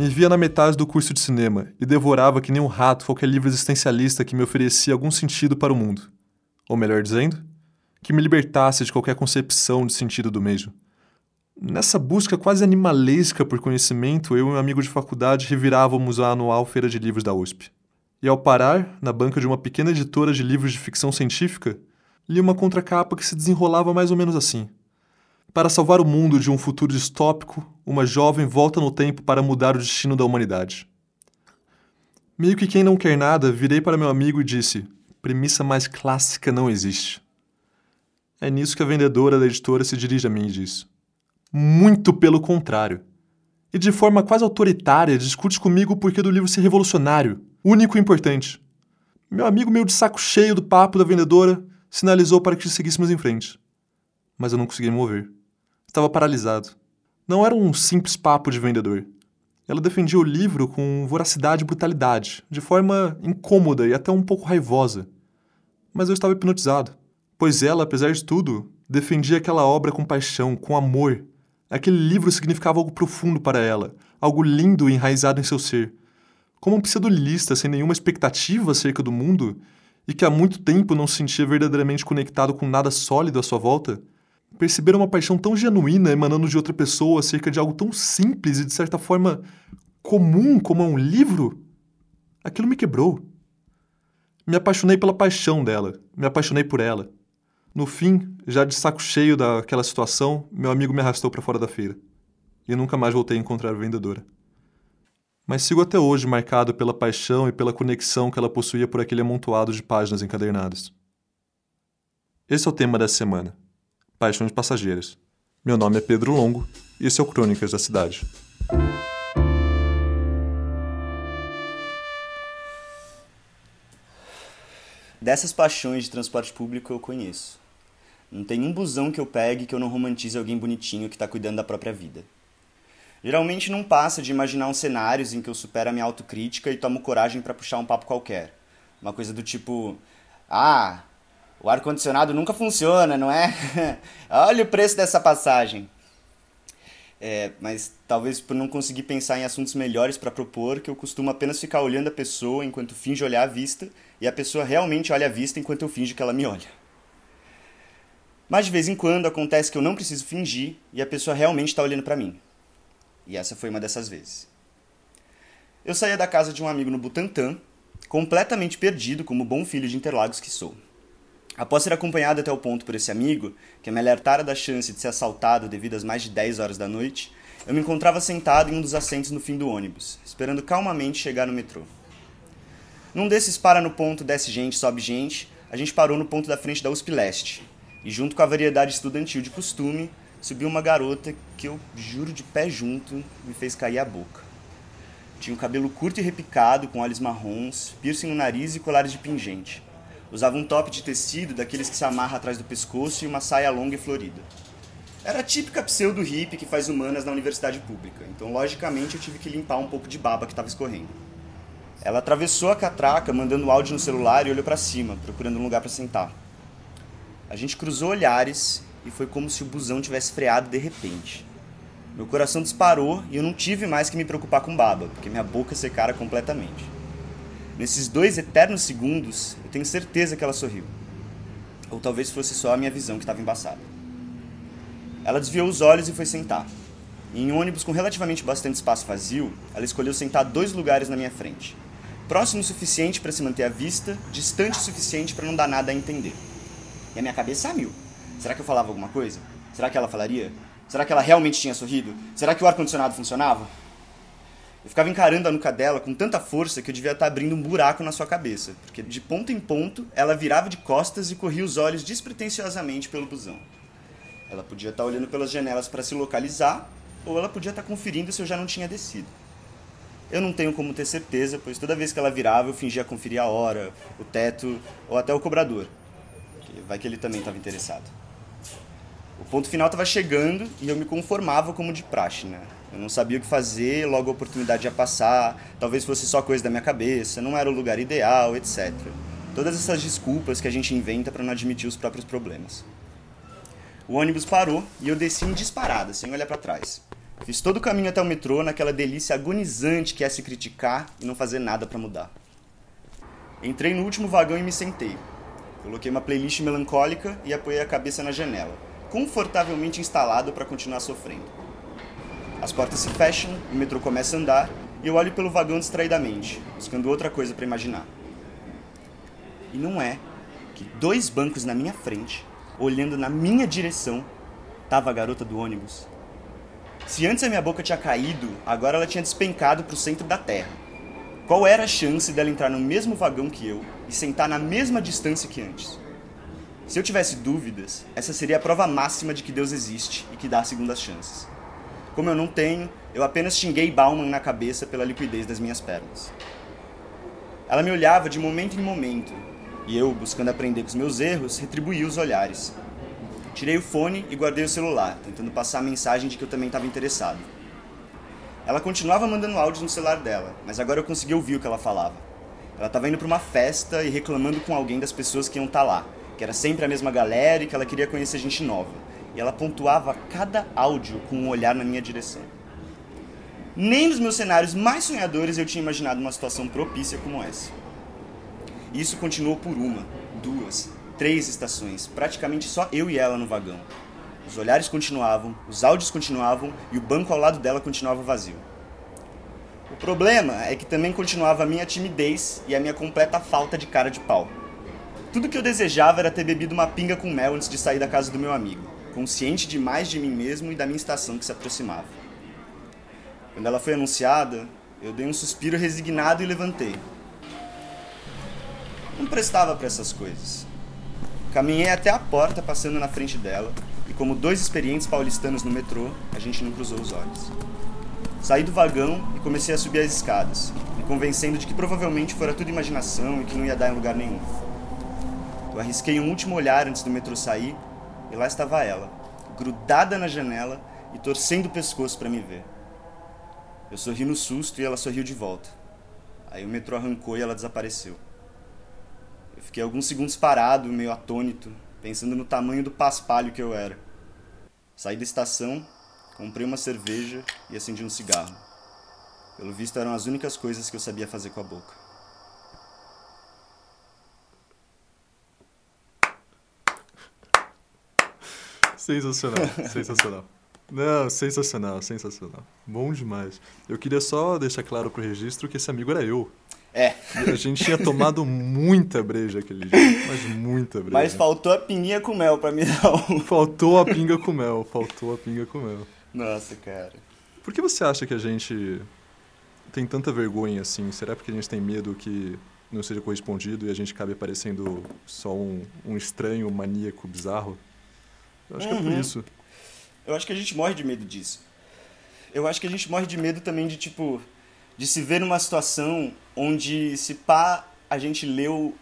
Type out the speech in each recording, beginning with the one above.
Me via na metade do curso de cinema e devorava que nem um rato qualquer livro existencialista que me oferecia algum sentido para o mundo. Ou melhor dizendo, que me libertasse de qualquer concepção de sentido do mesmo. Nessa busca quase animalesca por conhecimento, eu e um amigo de faculdade revirávamos a anual Feira de Livros da USP. E ao parar, na banca de uma pequena editora de livros de ficção científica, li uma contracapa que se desenrolava mais ou menos assim. Para salvar o mundo de um futuro distópico, uma jovem volta no tempo para mudar o destino da humanidade. Meio que quem não quer nada, virei para meu amigo e disse: Premissa mais clássica não existe. É nisso que a vendedora da editora se dirige a mim e diz: Muito pelo contrário. E de forma quase autoritária discute comigo o porquê do livro ser revolucionário, único e importante. Meu amigo, meio de saco cheio do papo da vendedora, sinalizou para que seguíssemos em frente. Mas eu não conseguia me mover. Estava paralisado. Não era um simples papo de vendedor. Ela defendia o livro com voracidade e brutalidade, de forma incômoda e até um pouco raivosa. Mas eu estava hipnotizado pois ela, apesar de tudo, defendia aquela obra com paixão, com amor. Aquele livro significava algo profundo para ela, algo lindo e enraizado em seu ser. Como um pseudolista sem nenhuma expectativa acerca do mundo e que há muito tempo não se sentia verdadeiramente conectado com nada sólido à sua volta, perceber uma paixão tão genuína emanando de outra pessoa acerca de algo tão simples e de certa forma comum como um livro, aquilo me quebrou. Me apaixonei pela paixão dela, me apaixonei por ela. No fim, já de saco cheio daquela situação, meu amigo me arrastou para fora da feira. E nunca mais voltei a encontrar a vendedora. Mas sigo até hoje marcado pela paixão e pela conexão que ela possuía por aquele amontoado de páginas encadernadas. Esse é o tema dessa semana: Paixões Passageiras. Meu nome é Pedro Longo e esse é o Crônicas da Cidade. Dessas paixões de transporte público eu conheço. Não tem um busão que eu pegue que eu não romantize alguém bonitinho que está cuidando da própria vida. Geralmente não passa de imaginar uns cenários em que eu supero a minha autocrítica e tomo coragem para puxar um papo qualquer. Uma coisa do tipo: Ah, o ar-condicionado nunca funciona, não é? Olha o preço dessa passagem. É, mas talvez por não conseguir pensar em assuntos melhores para propor, que eu costumo apenas ficar olhando a pessoa enquanto finge olhar a vista e a pessoa realmente olha a vista enquanto eu finge que ela me olha. Mas de vez em quando acontece que eu não preciso fingir e a pessoa realmente está olhando para mim. E essa foi uma dessas vezes. Eu saía da casa de um amigo no Butantã, completamente perdido como bom filho de Interlagos que sou. Após ser acompanhado até o ponto por esse amigo, que me alertara da chance de ser assaltado devido às mais de 10 horas da noite, eu me encontrava sentado em um dos assentos no fim do ônibus, esperando calmamente chegar no metrô. Num desses para no ponto, desce gente, sobe gente, a gente parou no ponto da frente da USP Leste, e junto com a variedade estudantil de costume, subiu uma garota que eu juro de pé junto me fez cair a boca. Tinha um cabelo curto e repicado, com olhos marrons, piercing no nariz e colares de pingente. Usava um top de tecido, daqueles que se amarra atrás do pescoço, e uma saia longa e florida. Era a típica pseudo hippie que faz humanas na universidade pública, então logicamente eu tive que limpar um pouco de baba que estava escorrendo. Ela atravessou a catraca, mandando áudio no celular e olhou para cima, procurando um lugar para sentar. A gente cruzou olhares e foi como se o busão tivesse freado de repente. Meu coração disparou e eu não tive mais que me preocupar com baba, porque minha boca secara completamente. Nesses dois eternos segundos, eu tenho certeza que ela sorriu. Ou talvez fosse só a minha visão que estava embaçada. Ela desviou os olhos e foi sentar. em um ônibus com relativamente bastante espaço vazio, ela escolheu sentar dois lugares na minha frente. Próximo o suficiente para se manter à vista, distante o suficiente para não dar nada a entender. E a minha cabeça a mil. Será que eu falava alguma coisa? Será que ela falaria? Será que ela realmente tinha sorrido? Será que o ar-condicionado funcionava? Eu ficava encarando a nuca dela com tanta força que eu devia estar abrindo um buraco na sua cabeça, porque de ponto em ponto ela virava de costas e corria os olhos despretensiosamente pelo busão. Ela podia estar olhando pelas janelas para se localizar, ou ela podia estar conferindo se eu já não tinha descido. Eu não tenho como ter certeza, pois toda vez que ela virava eu fingia conferir a hora, o teto ou até o cobrador. Vai que ele também estava interessado. O ponto final estava chegando e eu me conformava como de praxe, né? Eu não sabia o que fazer, logo a oportunidade ia passar, talvez fosse só coisa da minha cabeça, não era o lugar ideal, etc. Todas essas desculpas que a gente inventa para não admitir os próprios problemas. O ônibus parou e eu desci em disparada, sem olhar para trás. Fiz todo o caminho até o metrô naquela delícia agonizante que é se criticar e não fazer nada para mudar. Entrei no último vagão e me sentei. Coloquei uma playlist melancólica e apoiei a cabeça na janela, confortavelmente instalado para continuar sofrendo. As portas se fecham, o metrô começa a andar e eu olho pelo vagão distraidamente, buscando outra coisa para imaginar. E não é que dois bancos na minha frente, olhando na minha direção, tava a garota do ônibus. Se antes a minha boca tinha caído, agora ela tinha despencado para o centro da terra. Qual era a chance dela entrar no mesmo vagão que eu e sentar na mesma distância que antes? Se eu tivesse dúvidas, essa seria a prova máxima de que Deus existe e que dá segundas chances. Como eu não tenho, eu apenas xinguei Bauman na cabeça pela liquidez das minhas pernas. Ela me olhava de momento em momento, e eu, buscando aprender com os meus erros, retribuí os olhares. Tirei o fone e guardei o celular, tentando passar a mensagem de que eu também estava interessado. Ela continuava mandando áudios no celular dela, mas agora eu consegui ouvir o que ela falava. Ela estava indo para uma festa e reclamando com alguém das pessoas que iam estar tá lá, que era sempre a mesma galera e que ela queria conhecer gente nova. E ela pontuava cada áudio com um olhar na minha direção. Nem nos meus cenários mais sonhadores eu tinha imaginado uma situação propícia como essa. Isso continuou por uma, duas, três estações, praticamente só eu e ela no vagão. Os olhares continuavam, os áudios continuavam e o banco ao lado dela continuava vazio. O problema é que também continuava a minha timidez e a minha completa falta de cara de pau. Tudo que eu desejava era ter bebido uma pinga com mel antes de sair da casa do meu amigo, consciente demais de mim mesmo e da minha estação que se aproximava. Quando ela foi anunciada, eu dei um suspiro resignado e levantei. Não prestava para essas coisas. Caminhei até a porta passando na frente dela e, como dois experientes paulistanos no metrô, a gente não cruzou os olhos. Saí do vagão e comecei a subir as escadas, me convencendo de que provavelmente fora tudo imaginação e que não ia dar em lugar nenhum. Eu arrisquei um último olhar antes do metrô sair e lá estava ela, grudada na janela e torcendo o pescoço para me ver. Eu sorri no susto e ela sorriu de volta. Aí o metrô arrancou e ela desapareceu. Eu fiquei alguns segundos parado, meio atônito, pensando no tamanho do paspalho que eu era. Saí da estação, comprei uma cerveja e acendi um cigarro. Pelo visto eram as únicas coisas que eu sabia fazer com a boca. Sensacional, sensacional. Não, sensacional, sensacional. Bom demais. Eu queria só deixar claro pro registro que esse amigo era eu. É. A gente tinha tomado muita breja aquele dia, mas muita breja. Mas faltou a pinguinha com mel pra dar um. Faltou a pinga com mel, faltou a pinga com mel. Nossa, cara. Por que você acha que a gente tem tanta vergonha assim? Será porque a gente tem medo que não seja correspondido e a gente acabe parecendo só um, um estranho maníaco bizarro? Eu acho uhum. que é por uhum. isso. Eu acho que a gente morre de medo disso. Eu acho que a gente morre de medo também de, tipo, de se ver numa situação onde se pá a gente leu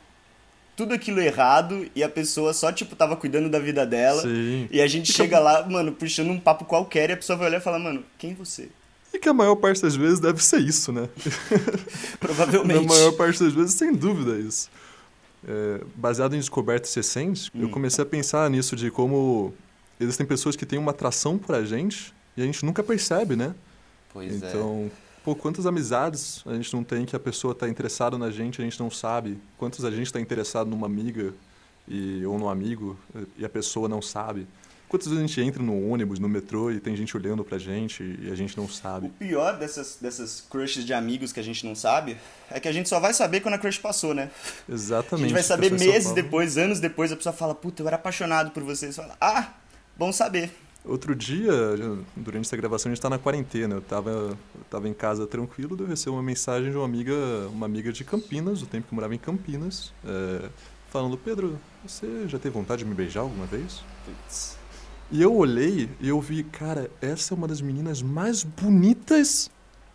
tudo aquilo errado e a pessoa só, tipo, tava cuidando da vida dela. Sim. E a gente chega lá, mano, puxando um papo qualquer e a pessoa vai olhar e falar, mano, quem é você? E que a maior parte das vezes deve ser isso, né? Provavelmente. Na maior parte das vezes, sem dúvida, é isso. É, baseado em descobertas recentes, hum. eu comecei a pensar nisso de como existem pessoas que têm uma atração por a gente e a gente nunca percebe, né? Pois então, é. Então, pô, quantas amizades a gente não tem que a pessoa está interessada na gente, a gente não sabe. Quantos a gente está interessado numa amiga e, ou num amigo e a pessoa não sabe. Quantas vezes a gente entra no ônibus, no metrô e tem gente olhando pra gente e a gente não sabe? O pior dessas, dessas crushes de amigos que a gente não sabe é que a gente só vai saber quando a crush passou, né? Exatamente. A gente vai saber meses depois, anos depois, a pessoa fala, puta, eu era apaixonado por você. Você fala, ah, bom saber. Outro dia, durante essa gravação, a gente está na quarentena. Eu estava eu tava em casa tranquilo, eu recebi uma mensagem de uma amiga, uma amiga de Campinas, do tempo que eu morava em Campinas, é, falando: Pedro, você já teve vontade de me beijar alguma vez? Putz. E eu olhei e eu vi, cara, essa é uma das meninas mais bonitas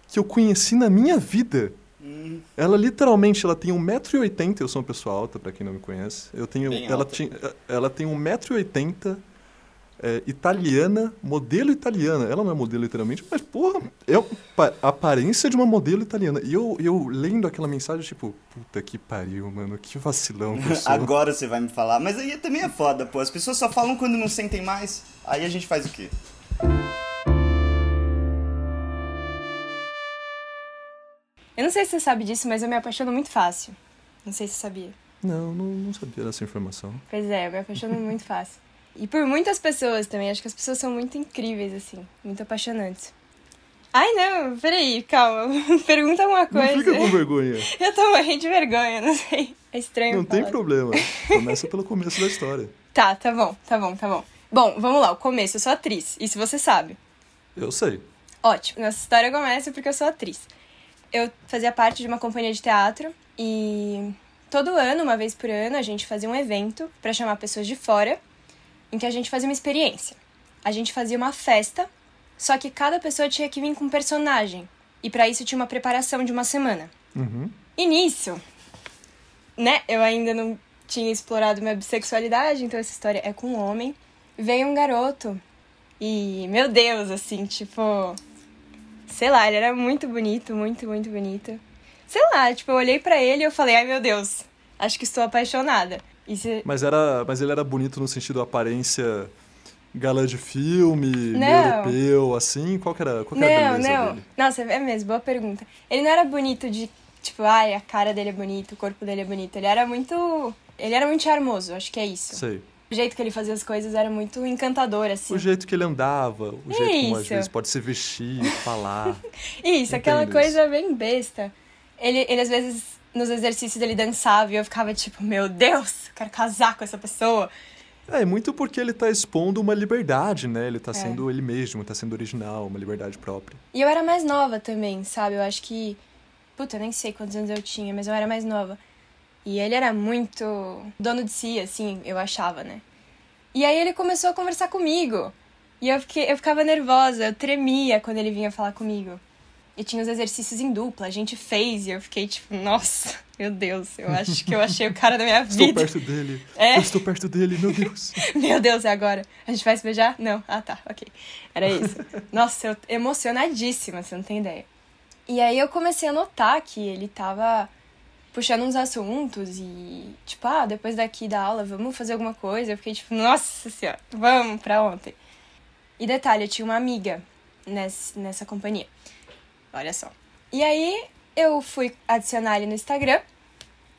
que eu conheci na minha vida. Hum. Ela literalmente, ela tem 1,80m, eu sou uma pessoa alta, para quem não me conhece. Eu tenho, Bem ela, tinha, ela tem 1,80m é, italiana, modelo italiana. Ela não é modelo literalmente, mas porra, é a aparência de uma modelo italiana. E eu, eu lendo aquela mensagem, tipo, puta que pariu, mano, que vacilão. Que Agora você vai me falar, mas aí também é foda, pô. As pessoas só falam quando não sentem mais. Aí a gente faz o quê? Eu não sei se você sabe disso, mas eu me apaixono muito fácil. Não sei se você sabia. Não, não, não sabia dessa informação. Pois é, eu me apaixono muito fácil. E por muitas pessoas também. Acho que as pessoas são muito incríveis, assim. Muito apaixonantes. Ai, não, peraí, calma. Pergunta alguma coisa. Não fica com vergonha. Eu tô morrendo de vergonha, não sei. É estranho. Não falar. tem problema. Começa pelo começo da história. Tá, tá bom, tá bom, tá bom. Bom, vamos lá, o começo. Eu sou atriz. Isso você sabe. Eu sei. Ótimo. Nossa história começa porque eu sou atriz. Eu fazia parte de uma companhia de teatro e todo ano, uma vez por ano, a gente fazia um evento para chamar pessoas de fora, em que a gente fazia uma experiência. A gente fazia uma festa, só que cada pessoa tinha que vir com um personagem. E para isso tinha uma preparação de uma semana. Uhum. E nisso, né, eu ainda não tinha explorado minha bissexualidade, então essa história é com um homem. Veio um garoto e, meu Deus, assim, tipo. Sei lá, ele era muito bonito, muito, muito bonito. Sei lá, tipo, eu olhei para ele e eu falei, ai meu Deus, acho que estou apaixonada. Mas, era, mas ele era bonito no sentido aparência galã de filme, Não. europeu, assim? Qual que era, qual que era a Não, beleza não. dele? Nossa, é mesmo, boa pergunta. Ele não era bonito de, tipo, ai, a cara dele é bonita, o corpo dele é bonito. Ele era muito. Ele era muito charmoso, acho que é isso. Sei. O jeito que ele fazia as coisas era muito encantador, assim. O jeito que ele andava, o jeito como às Isso. vezes pode se vestir, falar. Isso, aquela coisa bem besta. Ele, ele, às vezes, nos exercícios, ele dançava e eu ficava tipo, meu Deus, eu quero casar com essa pessoa. É, muito porque ele tá expondo uma liberdade, né? Ele tá É. sendo ele mesmo, tá sendo original, uma liberdade própria. E eu era mais nova também, sabe? Eu acho que. Puta, eu nem sei quantos anos eu tinha, mas eu era mais nova. E ele era muito dono de si, assim, eu achava, né? E aí ele começou a conversar comigo. E eu, fiquei, eu ficava nervosa, eu tremia quando ele vinha falar comigo. E tinha os exercícios em dupla, a gente fez, e eu fiquei tipo, nossa, meu Deus, eu acho que eu achei o cara da minha Estou vida. perto dele. É. Eu estou perto dele, meu Deus. Meu Deus, é agora. A gente vai se beijar? Não. Ah, tá, ok. Era isso. Nossa, eu emocionadíssima, você não tem ideia. E aí eu comecei a notar que ele tava puxando uns assuntos e, tipo, ah, depois daqui da aula, vamos fazer alguma coisa. Eu fiquei tipo, nossa senhora, vamos pra ontem. E detalhe, eu tinha uma amiga nessa, nessa companhia. Olha só. E aí eu fui adicionar ele no Instagram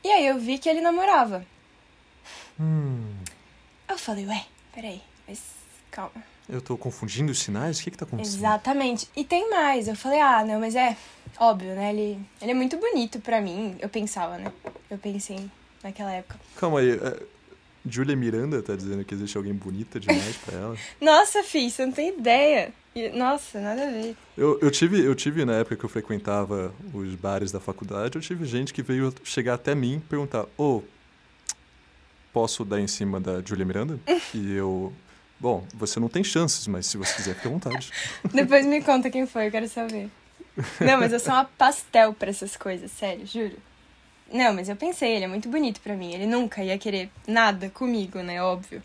e aí eu vi que ele namorava. Hum, Eu falei, ué, peraí, mas calma. eu tô confundindo os sinais? O que que tá acontecendo? Exatamente. E tem mais. Eu falei, ah, não, mas é óbvio, né? Ele, ele é muito bonito pra mim. Eu pensava, né? Eu pensei naquela época. Calma aí. é, Julia Miranda tá dizendo que existe alguém bonita demais pra ela. Nossa, fi, você não tem ideia. E- Nossa, nada a ver. Eu, eu, tive, eu tive, na época que eu frequentava os bares da faculdade, eu tive gente que veio chegar até mim e perguntar: Ô, posso dar em cima da Julia Miranda? e eu. Bom, você não tem chances, mas se você quiser, fique à vontade. Depois me conta quem foi, eu quero saber. Não, mas eu sou uma pastel pra essas coisas, sério, juro. Não, mas eu pensei, ele é muito bonito pra mim. Ele nunca ia querer nada comigo, né? Óbvio.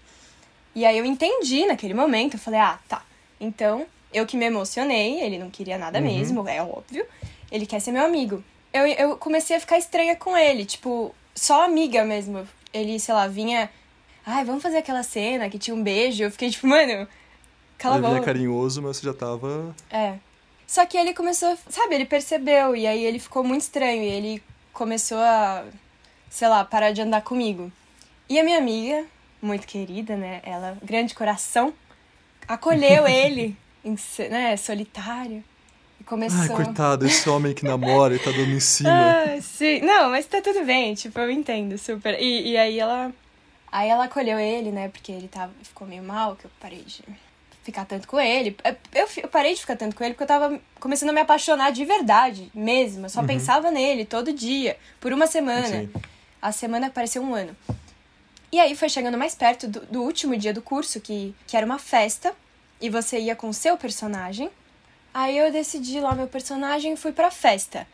E aí eu entendi naquele momento, eu falei, ah, tá. Então, eu que me emocionei, ele não queria nada Uhum. mesmo, é óbvio. Ele quer ser meu amigo. Eu, eu comecei a ficar estranha com ele, tipo, só amiga mesmo. Ele, sei lá, vinha. Ai, vamos fazer aquela cena que tinha um beijo. Eu fiquei tipo, mano, cala a Ele vinha boca. carinhoso, mas você já tava. É. Só que ele começou, sabe, ele percebeu e aí ele ficou muito estranho e ele começou a, sei lá, parar de andar comigo. E a minha amiga, muito querida, né, ela, grande coração, acolheu ele, em, né, solitário. E começou... Ai, coitado, esse homem que namora e tá dando em cima. Ah, sim. Não, mas tá tudo bem, tipo, eu entendo super. E, e aí ela. Aí ela acolheu ele, né? Porque ele tava, ficou meio mal, que eu parei de ficar tanto com ele. Eu, eu parei de ficar tanto com ele porque eu tava começando a me apaixonar de verdade, mesmo. Eu só pensava nele todo dia, por uma semana. Sim. A semana pareceu um ano. E aí foi chegando mais perto do, do último dia do curso, que, que era uma festa, e você ia com o seu personagem. Aí eu decidi lá meu personagem e fui pra festa.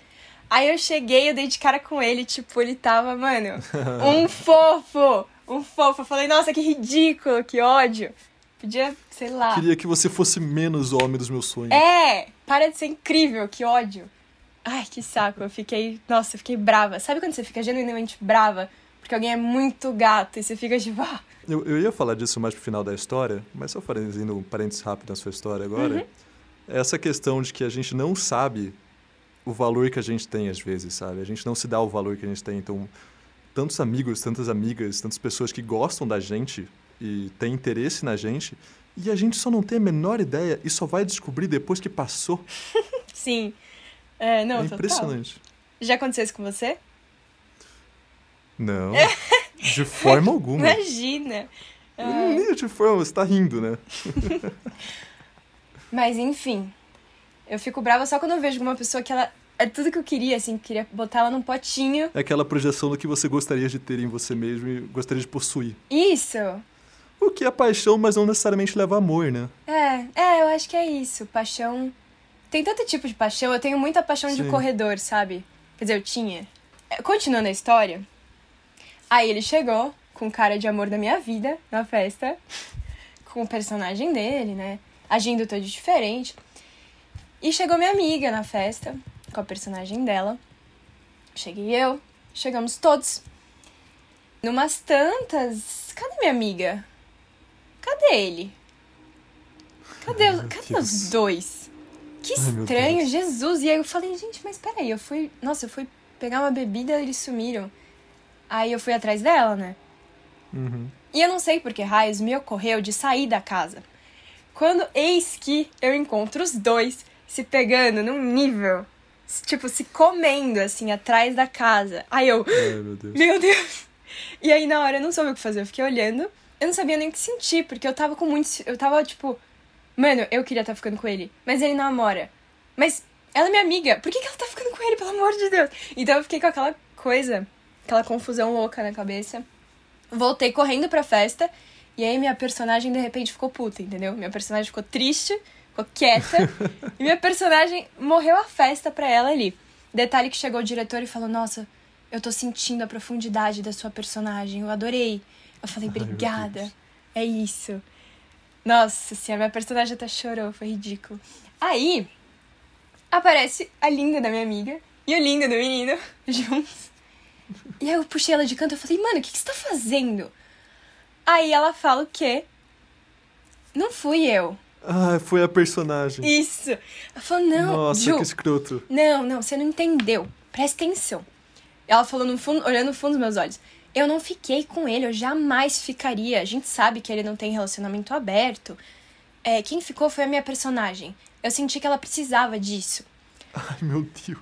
Aí eu cheguei, eu dei de cara com ele, tipo, ele tava, mano, um fofo! Um fofo. Eu falei, nossa, que ridículo, que ódio. Podia, sei lá. Queria que você fosse menos homem dos meus sonhos. É! Para de ser incrível, que ódio. Ai, que saco. Eu fiquei. Nossa, eu fiquei brava. Sabe quando você fica genuinamente brava? Porque alguém é muito gato e você fica tipo, ah, Eu, eu ia falar disso mais pro final da história, mas só fazendo um parênteses rápido na sua história agora. Uhum. Essa questão de que a gente não sabe o valor que a gente tem às vezes, sabe? A gente não se dá o valor que a gente tem. Então, tantos amigos, tantas amigas, tantas pessoas que gostam da gente e têm interesse na gente, e a gente só não tem a menor ideia e só vai descobrir depois que passou. Sim. É, não, é total. impressionante. Já aconteceu isso com você? Não. De forma alguma. Imagina. Ah, de forma, você tá rindo, né? Mas enfim, eu fico brava só quando eu vejo uma pessoa que ela. É tudo que eu queria, assim, queria botar ela num potinho. É aquela projeção do que você gostaria de ter em você mesmo e gostaria de possuir. Isso! O que é paixão, mas não necessariamente leva a amor, né? É, é, eu acho que é isso. Paixão. Tem tanto tipo de paixão. Eu tenho muita paixão de Sim. corredor, sabe? Quer dizer, eu tinha. É, Continuando a história. Aí ele chegou com cara de amor da minha vida na festa. Com o personagem dele, né? Agindo todo diferente. E chegou minha amiga na festa, com a personagem dela. Cheguei eu, chegamos todos. Numas tantas. Cadê minha amiga? Cadê ele? Cadê, os- Ai, cadê os dois? Que Ai, estranho, Deus. Jesus. E aí eu falei, gente, mas peraí, eu fui. Nossa, eu fui pegar uma bebida e eles sumiram. Aí eu fui atrás dela, né? Uhum. E eu não sei por que raios me ocorreu de sair da casa. Quando eis que eu encontro os dois se pegando num nível, tipo, se comendo, assim, atrás da casa. Aí eu, Ai, meu Deus. meu Deus! E aí na hora eu não soube o que fazer, eu fiquei olhando. Eu não sabia nem o que sentir, porque eu tava com muito. Eu tava tipo, mano, eu queria estar ficando com ele, mas ele namora. Mas ela é minha amiga, por que, que ela tá ficando com ele, pelo amor de Deus? Então eu fiquei com aquela coisa, aquela confusão louca na cabeça. Voltei correndo pra festa, e aí minha personagem de repente ficou puta, entendeu? Minha personagem ficou triste, ficou quieta, e minha personagem morreu a festa pra ela ali. Detalhe que chegou o diretor e falou: Nossa, eu tô sentindo a profundidade da sua personagem, eu adorei. Eu falei: Obrigada, é isso. Nossa senhora, minha personagem até chorou, foi ridículo. Aí aparece a linda da minha amiga e o lindo do menino juntos. E aí eu puxei ela de canto e falei, mano, o que, que você tá fazendo? Aí ela fala o quê? Não fui eu. Ah, foi a personagem. Isso. Ela falou, não, Nossa, Ju, que escroto. não, não, você não entendeu. Presta atenção. Ela falou no fundo, olhando no fundo dos meus olhos. Eu não fiquei com ele, eu jamais ficaria. A gente sabe que ele não tem relacionamento aberto. É, quem ficou foi a minha personagem. Eu senti que ela precisava disso. Ai, meu Deus.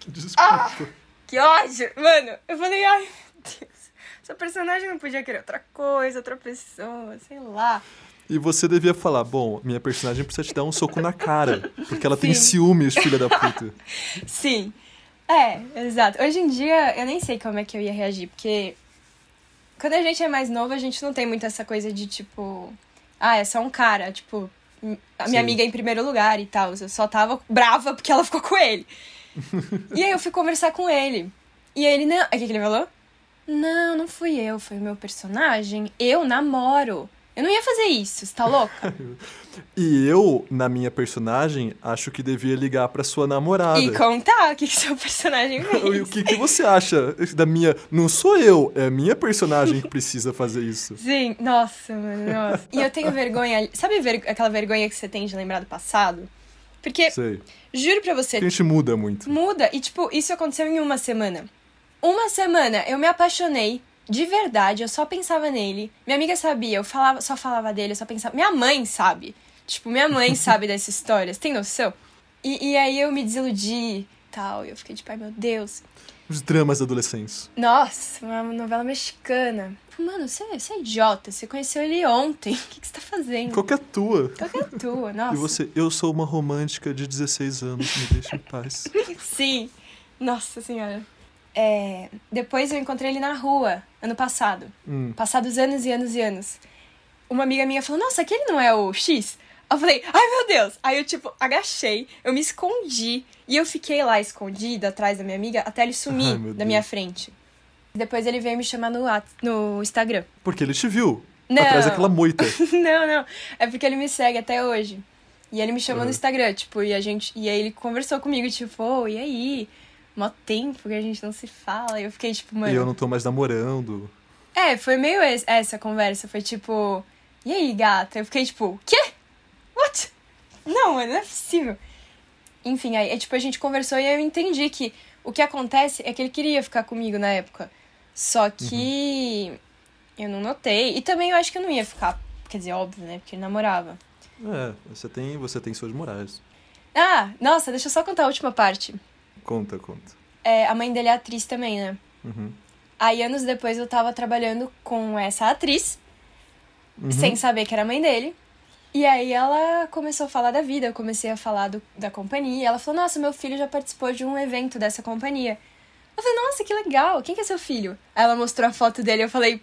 Que desculpa. Que ódio! Mano, eu falei, ai, meu Deus. Essa personagem não podia querer outra coisa, outra pessoa, sei lá. E você devia falar, bom, minha personagem precisa te dar um soco na cara. Porque ela tem Sim. ciúmes, filha da puta. Sim. É, exato. Hoje em dia, eu nem sei como é que eu ia reagir, porque quando a gente é mais novo, a gente não tem muito essa coisa de tipo, ah, é só um cara, tipo, a minha Sim. amiga em primeiro lugar e tal. Eu só tava brava porque ela ficou com ele. e aí eu fui conversar com ele. E aí ele, não. O que, que ele falou? Não, não fui eu, foi o meu personagem. Eu namoro. Eu não ia fazer isso, você tá louca? E eu, na minha personagem, acho que devia ligar pra sua namorada. e contar o que, que seu personagem E fez. o que, que você acha da minha. Não sou eu, é a minha personagem que precisa fazer isso. Sim, nossa, mano, nossa. E eu tenho vergonha. Sabe ver- aquela vergonha que você tem de lembrar do passado? Porque, Sei. juro pra você, Porque a gente muda muito. muda. E, tipo, isso aconteceu em uma semana. Uma semana eu me apaixonei. De verdade, eu só pensava nele. Minha amiga sabia, eu falava, só falava dele, eu só pensava. Minha mãe sabe. Tipo, minha mãe sabe dessas histórias, tem noção? E, e aí eu me desiludi tal. E eu fiquei tipo, ai meu Deus. Os dramas adolescentes. Nossa, uma novela mexicana. Mano, você, você é idiota. Você conheceu ele ontem. O que, que você tá fazendo? Qual que é a tua? Qual que é a tua? Nossa. E você, eu sou uma romântica de 16 anos, me deixa em paz. Sim. Nossa senhora. É, depois eu encontrei ele na rua, ano passado. Hum. Passados anos e anos e anos. Uma amiga minha falou, nossa, aquele não é o X? Eu falei, ai meu Deus! Aí eu, tipo, agachei, eu me escondi. E eu fiquei lá escondida atrás da minha amiga até ele sumir Ai, da Deus. minha frente. Depois ele veio me chamar no, no Instagram. Porque ele te viu. Não. Atrás daquela moita. não, não. É porque ele me segue até hoje. E ele me chamou Uhum. no Instagram, tipo, e a gente. E aí ele conversou comigo, tipo, ô, e aí? Mó tempo que a gente não se fala. E eu fiquei, tipo, mano. E eu não tô mais namorando. É, foi meio es- essa conversa. Foi tipo, e aí, gata? Eu fiquei, tipo, quê? What? Não, mano, não é possível. enfim, aí, tipo, a gente conversou e eu entendi que o que acontece é que ele queria ficar comigo na época. Só que uhum. eu não notei. E também eu acho que eu não ia ficar. Quer dizer, óbvio, né? Porque ele namorava. É, você tem, você tem suas morais. Ah, nossa, deixa eu só contar a última parte. Conta, conta. É, a mãe dele é atriz também, né? Uhum. Aí, anos depois, eu tava trabalhando com essa atriz, uhum. sem saber que era a mãe dele. E aí ela começou a falar da vida, eu comecei a falar do, da companhia. Ela falou, nossa, meu filho já participou de um evento dessa companhia. Eu falei, nossa, que legal, quem que é seu filho? Aí ela mostrou a foto dele eu falei,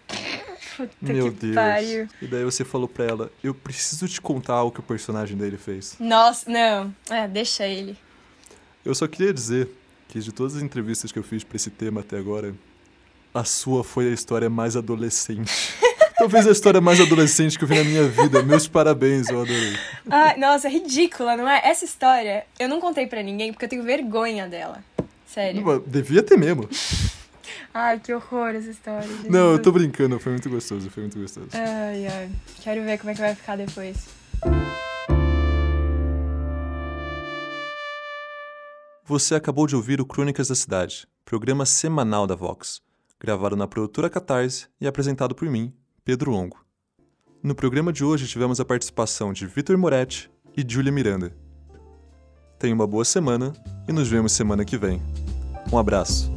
puta Meu que Deus. pariu. E daí você falou pra ela, eu preciso te contar o que o personagem dele fez. Nossa, não, é, deixa ele. Eu só queria dizer que de todas as entrevistas que eu fiz pra esse tema até agora, a sua foi a história mais adolescente. Talvez a história mais adolescente que eu vi na minha vida. Meus parabéns, eu adorei. Ai, nossa, é ridícula, não é? Essa história eu não contei para ninguém porque eu tenho vergonha dela. Sério. Não, devia ter mesmo. Ai, que horror essa história. Jesus. Não, eu tô brincando, foi muito gostoso, foi muito gostoso. Ai, ai. Quero ver como é que vai ficar depois. Você acabou de ouvir o Crônicas da Cidade, programa semanal da Vox, gravado na produtora Catarse e apresentado por mim, Pedro Longo. No programa de hoje tivemos a participação de Vitor Moretti e Júlia Miranda. Tenha uma boa semana e nos vemos semana que vem. Um abraço.